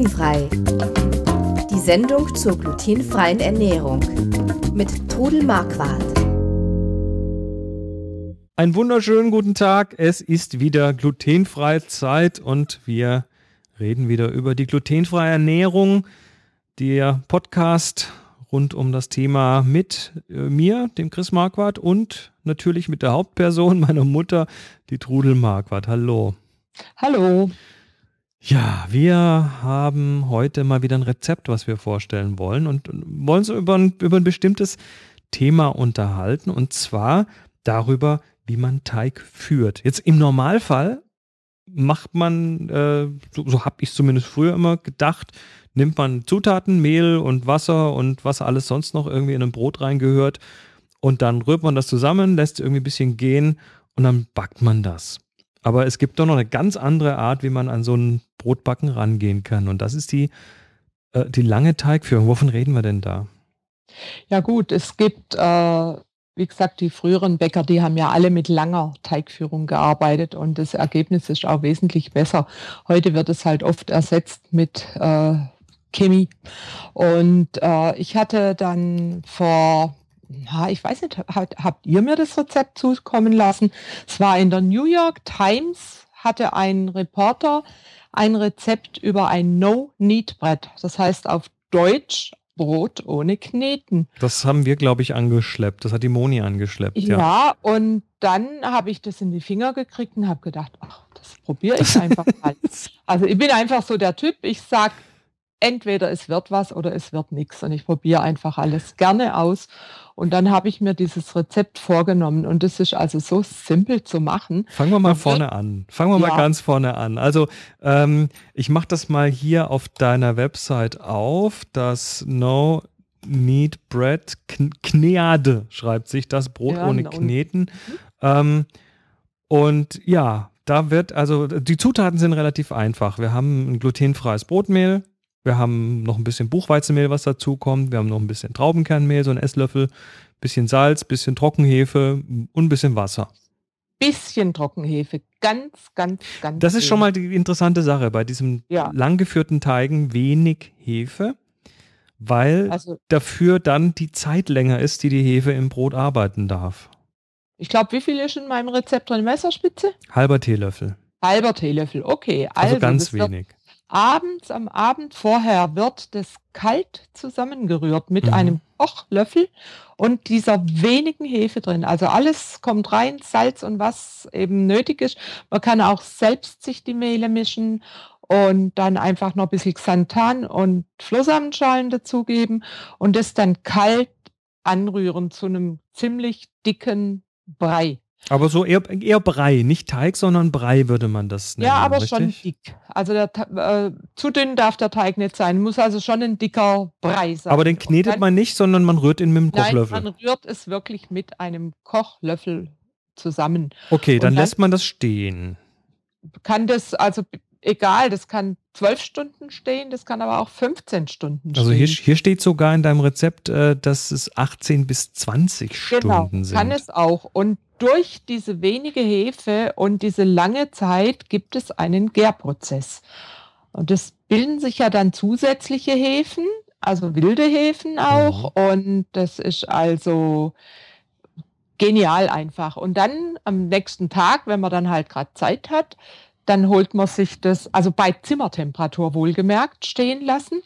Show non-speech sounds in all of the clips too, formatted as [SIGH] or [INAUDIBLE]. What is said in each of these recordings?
Glutenfrei. Die Sendung zur glutenfreien Ernährung mit Trudel Marquardt. Einen wunderschönen guten Tag. Es ist wieder glutenfreie Zeit und wir reden wieder über die glutenfreie Ernährung. Der Podcast rund um das Thema mit äh, mir, dem Chris Marquardt und natürlich mit der Hauptperson, [LAUGHS] meiner Mutter, die Trudel Marquardt. Hallo. Hallo. Ja, wir haben heute mal wieder ein Rezept, was wir vorstellen wollen und wollen so über ein, über ein bestimmtes Thema unterhalten und zwar darüber, wie man Teig führt. Jetzt im Normalfall macht man, äh, so, so habe ich zumindest früher immer gedacht, nimmt man Zutaten, Mehl und Wasser und was alles sonst noch irgendwie in ein Brot reingehört und dann rührt man das zusammen, lässt irgendwie ein bisschen gehen und dann backt man das. Aber es gibt doch noch eine ganz andere Art, wie man an so ein Brotbacken rangehen kann. Und das ist die, äh, die lange Teigführung. Wovon reden wir denn da? Ja gut, es gibt, äh, wie gesagt, die früheren Bäcker, die haben ja alle mit langer Teigführung gearbeitet und das Ergebnis ist auch wesentlich besser. Heute wird es halt oft ersetzt mit äh, Chemie. Und äh, ich hatte dann vor na, ich weiß nicht, habt, habt ihr mir das Rezept zukommen lassen? Es war in der New York Times, hatte ein Reporter ein Rezept über ein No-Knead-Brett. Das heißt auf Deutsch Brot ohne Kneten. Das haben wir, glaube ich, angeschleppt. Das hat die Moni angeschleppt. Ja, ja. und dann habe ich das in die Finger gekriegt und habe gedacht, ach, das probiere ich einfach [LAUGHS] mal. also ich bin einfach so der Typ, ich sage, entweder es wird was oder es wird nichts. Und ich probiere einfach alles gerne aus. Und dann habe ich mir dieses Rezept vorgenommen. Und das ist also so simpel zu machen. Fangen wir mal vorne an. Fangen wir ja. mal ganz vorne an. Also ähm, ich mache das mal hier auf deiner Website auf. Das No Meat Bread Kneade schreibt sich das Brot ja, ohne Kneten. Ähm, und ja, da wird, also die Zutaten sind relativ einfach. Wir haben ein glutenfreies Brotmehl, wir haben noch ein bisschen Buchweizenmehl, was dazu kommt. Wir haben noch ein bisschen Traubenkernmehl, so ein Esslöffel, bisschen Salz, bisschen Trockenhefe und ein bisschen Wasser. Bisschen Trockenhefe, ganz, ganz, ganz. Das ist schon mal die interessante Sache bei diesem ja. langgeführten Teigen wenig Hefe, weil also, dafür dann die Zeit länger ist, die die Hefe im Brot arbeiten darf. Ich glaube, wie viel ist in meinem Rezept drin? Messerspitze? Halber Teelöffel. Halber Teelöffel, okay. Also, also ganz wenig. Wird, abends am Abend vorher wird das kalt zusammengerührt mit mhm. einem Kochlöffel und dieser wenigen Hefe drin. Also alles kommt rein, Salz und was eben nötig ist. Man kann auch selbst sich die Mehle mischen und dann einfach noch ein bisschen Xanthan und Flohsamenschalen dazugeben und das dann kalt anrühren zu einem ziemlich dicken Brei. Aber so eher, eher Brei, nicht Teig, sondern Brei würde man das nennen. Ja, aber richtig? schon dick. Also der, äh, zu dünn darf der Teig nicht sein. Muss also schon ein dicker Brei sein. Aber den knetet dann, man nicht, sondern man rührt ihn mit dem Kochlöffel. Nein, man rührt es wirklich mit einem Kochlöffel zusammen. Okay, dann, dann lässt man das stehen. Kann das, also egal, das kann zwölf Stunden stehen, das kann aber auch 15 Stunden stehen. Also hier, hier steht sogar in deinem Rezept, äh, dass es 18 bis 20 genau, Stunden sind. Kann es auch. Und durch diese wenige Hefe und diese lange Zeit gibt es einen Gärprozess. Und es bilden sich ja dann zusätzliche Hefen, also wilde Hefen auch. Mhm. Und das ist also genial einfach. Und dann am nächsten Tag, wenn man dann halt gerade Zeit hat, dann holt man sich das, also bei Zimmertemperatur wohlgemerkt, stehen lassen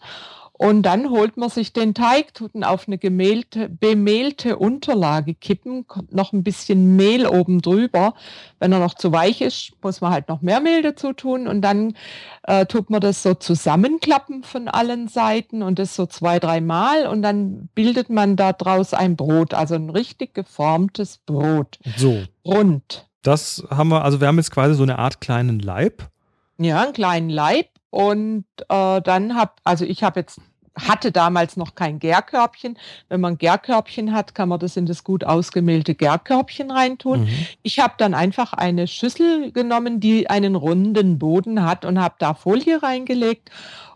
und dann holt man sich den Teig, tut ihn auf eine gemehlte, bemehlte Unterlage kippen, kommt noch ein bisschen Mehl oben drüber. Wenn er noch zu weich ist, muss man halt noch mehr Mehl dazu tun. Und dann äh, tut man das so zusammenklappen von allen Seiten und das so zwei, dreimal. Und dann bildet man daraus ein Brot, also ein richtig geformtes Brot. So. Rund. Das haben wir, also wir haben jetzt quasi so eine Art kleinen Leib. Ja, einen kleinen Leib. Und äh, dann habe, also ich habe jetzt hatte damals noch kein Gärkörbchen. Wenn man Gärkörbchen hat, kann man das in das gut ausgemehlte Gärkörbchen reintun. Mhm. Ich habe dann einfach eine Schüssel genommen, die einen runden Boden hat und habe da Folie reingelegt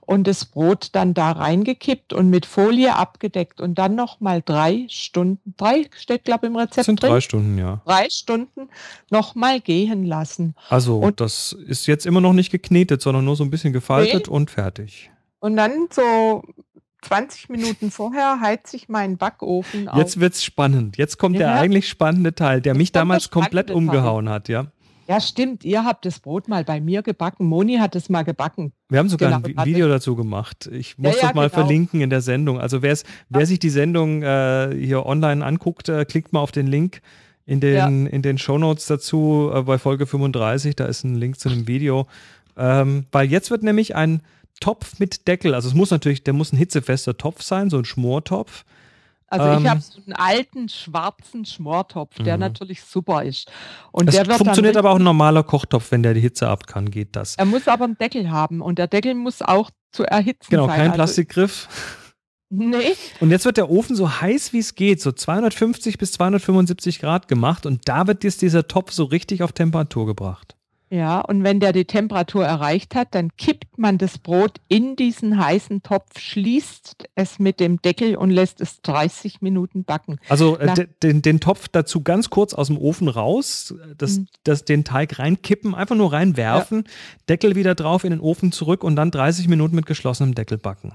und das Brot dann da reingekippt und mit Folie abgedeckt und dann noch mal drei Stunden, drei steht glaube ich im Rezept das sind drin, drei Stunden, ja. Drei Stunden noch mal gehen lassen. Also und das ist jetzt immer noch nicht geknetet, sondern nur so ein bisschen gefaltet nee. und fertig. Und dann so 20 Minuten vorher heizt sich mein Backofen auf. Jetzt wird's spannend. Jetzt kommt der Ja. eigentlich spannende Teil, der mich der damals komplett spannende Teil. umgehauen hat, ja. Ja, stimmt. Ihr habt das Brot mal bei mir gebacken. Moni hat es mal gebacken. Wir haben sogar Genau, ein Video dazu gemacht. Ich muss Ja, das ja, mal genau. verlinken in der Sendung. Also wer sich die Sendung äh, hier online anguckt, äh, klickt mal auf den Link in den, in den Shownotes dazu äh, bei Folge 35. Da ist ein Link zu einem Video. Ähm, weil jetzt wird nämlich ein Topf mit Deckel, also es muss natürlich, der muss ein hitzefester Topf sein, so ein Schmortopf. Also Ähm. ich habe so einen alten schwarzen Schmortopf, der Mhm. natürlich super ist. Und Es der wird funktioniert aber auch ein normaler Kochtopf, wenn der die Hitze ab kann, geht das. Er muss aber einen Deckel haben und der Deckel muss auch zu erhitzen Genau, sein. kein Also, Plastikgriff. nee, Und jetzt wird der Ofen so heiß wie es geht, so 250 bis 275 Grad gemacht und da wird jetzt dieser Topf so richtig auf Temperatur gebracht. Ja, und wenn der die Temperatur erreicht hat, dann kippt man das Brot in diesen heißen Topf, schließt es mit dem Deckel und lässt es 30 Minuten backen. Also äh, den, den Topf dazu ganz kurz aus dem Ofen raus, das, Mhm. das, den Teig reinkippen, einfach nur reinwerfen, Deckel wieder drauf in den Ofen zurück und dann 30 Minuten mit geschlossenem Deckel backen.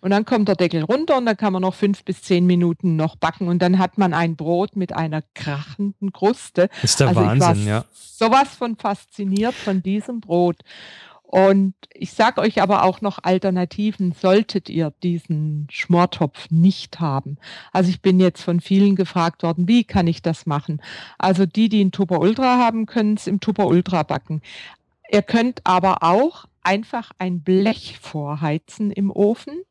Und dann kommt der Deckel runter und dann kann man noch fünf bis zehn Minuten noch backen und dann hat man ein Brot mit einer krachenden Kruste. Ist der also Wahnsinn, ja. sowas von fasziniert von diesem Brot. Und ich sage euch aber auch noch Alternativen, solltet ihr diesen Schmortopf nicht haben. Also ich bin jetzt von vielen gefragt worden, wie kann ich das machen? Also die, die einen Tupper Ultra haben, können es im Tupper Ultra backen. Ihr könnt aber auch einfach ein Blech vorheizen im Ofen,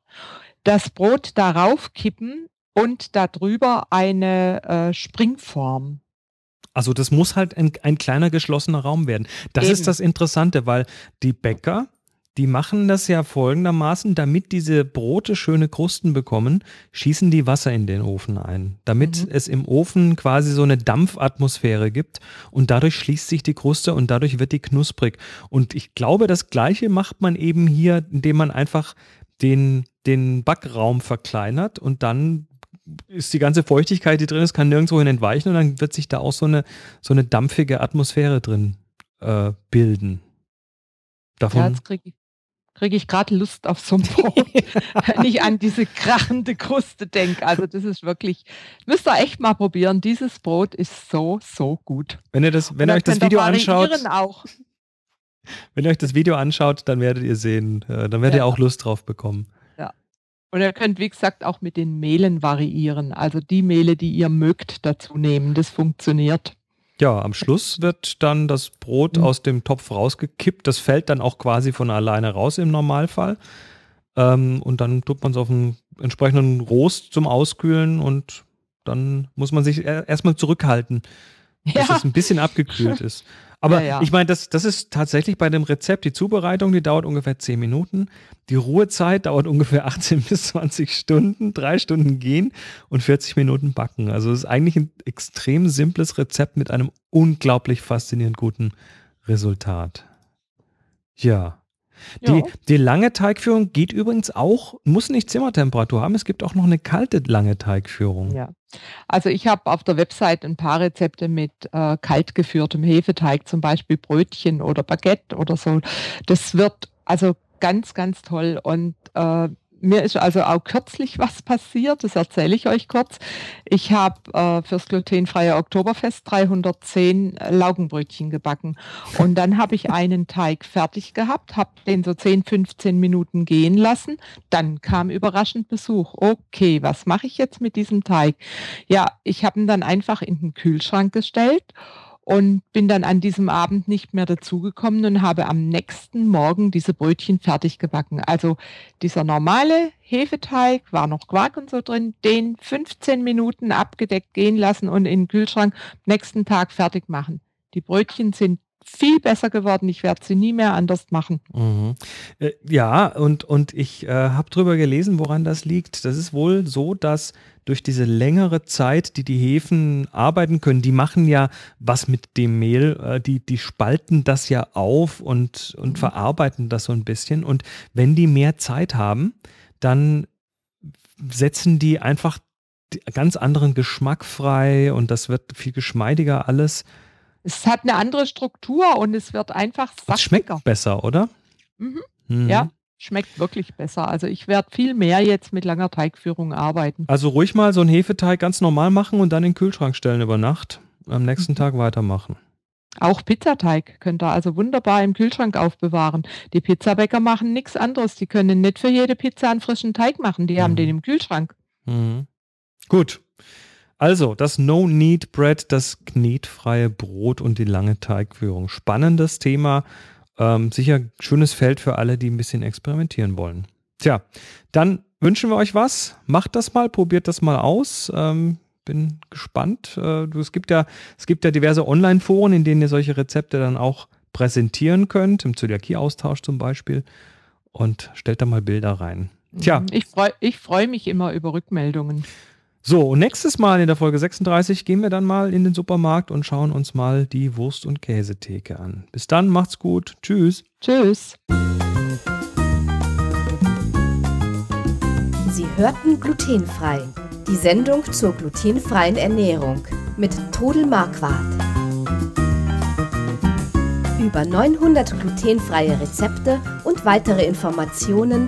das Brot darauf kippen und darüber eine äh, Springform Also das muss halt ein, ein kleiner geschlossener Raum werden. Das Eben. ist das Interessante, weil die Bäcker, die machen das ja folgendermaßen, damit diese Brote schöne Krusten bekommen, schießen die Wasser in den Ofen ein, damit Mhm. es im Ofen quasi so eine Dampfatmosphäre gibt und dadurch schließt sich die Kruste und dadurch wird die knusprig. Und ich glaube, das Gleiche macht man eben hier, indem man einfach den, den Backraum verkleinert und dann ist die ganze Feuchtigkeit, die drin ist, kann nirgendwo hin entweichen und dann wird sich da auch so eine, so eine dampfige Atmosphäre drin äh, bilden. Ja, Davon. jetzt kriege ich, krieg ich gerade Lust auf so ein Brot, [LAUGHS] wenn ich an diese krachende Kruste denke. Also das ist wirklich, müsst ihr echt mal probieren. Dieses Brot ist so, so gut. wenn ihr das, wenn ihr euch das Video anschaut, Auch. Wenn ihr euch das Video anschaut, dann werdet ihr sehen, äh, dann werdet ihr Ja. auch Lust drauf bekommen. Und ihr könnt, wie gesagt, auch mit den Mehlen variieren. Also die Mehle, die ihr mögt, dazu nehmen. Das funktioniert. Ja, am Schluss wird dann das Brot Mhm. aus dem Topf rausgekippt. Das fällt dann auch quasi von alleine raus im Normalfall. Ähm, und dann tut man es auf einen entsprechenden Rost zum Auskühlen und dann muss man sich er- erstmal zurückhalten, bis es ein bisschen abgekühlt ist. Aber Ja, ja. ich meine, das, das ist tatsächlich bei dem Rezept, die Zubereitung, die dauert ungefähr 10 Minuten. Die Ruhezeit dauert ungefähr [LAUGHS] 18 bis 20 Stunden, drei Stunden gehen und 40 Minuten backen. Also es ist eigentlich ein extrem simples Rezept mit einem unglaublich faszinierend guten Resultat. Ja. Die, die lange Teigführung geht übrigens auch, muss nicht Zimmertemperatur haben, es gibt auch noch eine kalte lange Teigführung. Ja. Also ich habe auf der Website ein paar Rezepte mit äh, kalt geführtem Hefeteig, zum Beispiel Brötchen oder Baguette oder so. Das wird also ganz, ganz toll. Und äh, mir ist also auch kürzlich [LAUGHS] was passiert, das erzähle ich euch kurz. Ich habe äh, fürs glutenfreie Oktoberfest 310 Laugenbrötchen gebacken. Und dann habe ich einen Teig fertig gehabt, habe den so 10, 15 Minuten gehen lassen. Dann kam überraschend Besuch. Okay, was mache ich jetzt mit diesem Teig? Ja, ich habe ihn dann einfach in den Kühlschrank gestellt und bin dann an diesem Abend nicht mehr dazugekommen und habe am nächsten Morgen diese Brötchen fertig gebacken. Also dieser normale Hefeteig war noch Quark und so drin, den 15 Minuten abgedeckt gehen lassen und in den Kühlschrank nächsten Tag fertig machen. Die Brötchen sind viel besser geworden. Ich werde sie nie mehr anders machen. Mhm. Äh, ja, und, und ich äh, habe drüber gelesen, woran das liegt. Das ist wohl so, dass durch diese längere Zeit, die die Hefen arbeiten können, die machen ja was mit dem Mehl, äh, die, die spalten das ja auf und, und Mhm. verarbeiten das so ein bisschen. Und wenn die mehr Zeit haben, dann setzen die einfach ganz anderen Geschmack frei und das wird viel geschmeidiger alles. Es hat eine andere Struktur und es wird einfach Es schmeckt saftiger. besser, oder? Mhm. Mhm. Ja. schmeckt wirklich besser. Also ich werde viel mehr jetzt mit langer Teigführung arbeiten. Also ruhig mal so einen Hefeteig ganz normal machen und dann in den Kühlschrank stellen über Nacht. Am nächsten mhm. Tag weitermachen. Auch Pizzateig könnt ihr also wunderbar im Kühlschrank aufbewahren. Die Pizzabäcker machen nichts anderes. Die können nicht für jede Pizza einen frischen Teig machen. Die mhm. haben den im Kühlschrank. Mhm. Gut. Also, das No-Need-Bread, das knetfreie Brot und die lange Teigführung. Spannendes Thema. Ähm, sicher schönes Feld für alle, die ein bisschen experimentieren wollen. Tja, dann wünschen wir euch was. Macht das mal, probiert das mal aus. Ähm, bin gespannt. Äh, es, gibt ja, es gibt ja diverse Online-Foren, in denen ihr solche Rezepte dann auch präsentieren könnt, im Zöliakie-Austausch zum Beispiel. Und stellt da mal Bilder rein. Tja. Ich freue ich freu mich immer über Rückmeldungen. So, und nächstes Mal in der Folge 36 gehen wir dann mal in den Supermarkt und schauen uns mal die Wurst- und Käsetheke an. Bis dann, macht's gut. Tschüss. Tschüss. Sie hörten glutenfrei. Die Sendung zur glutenfreien Ernährung mit Todel Marquardt. Über 900 glutenfreie Rezepte und weitere Informationen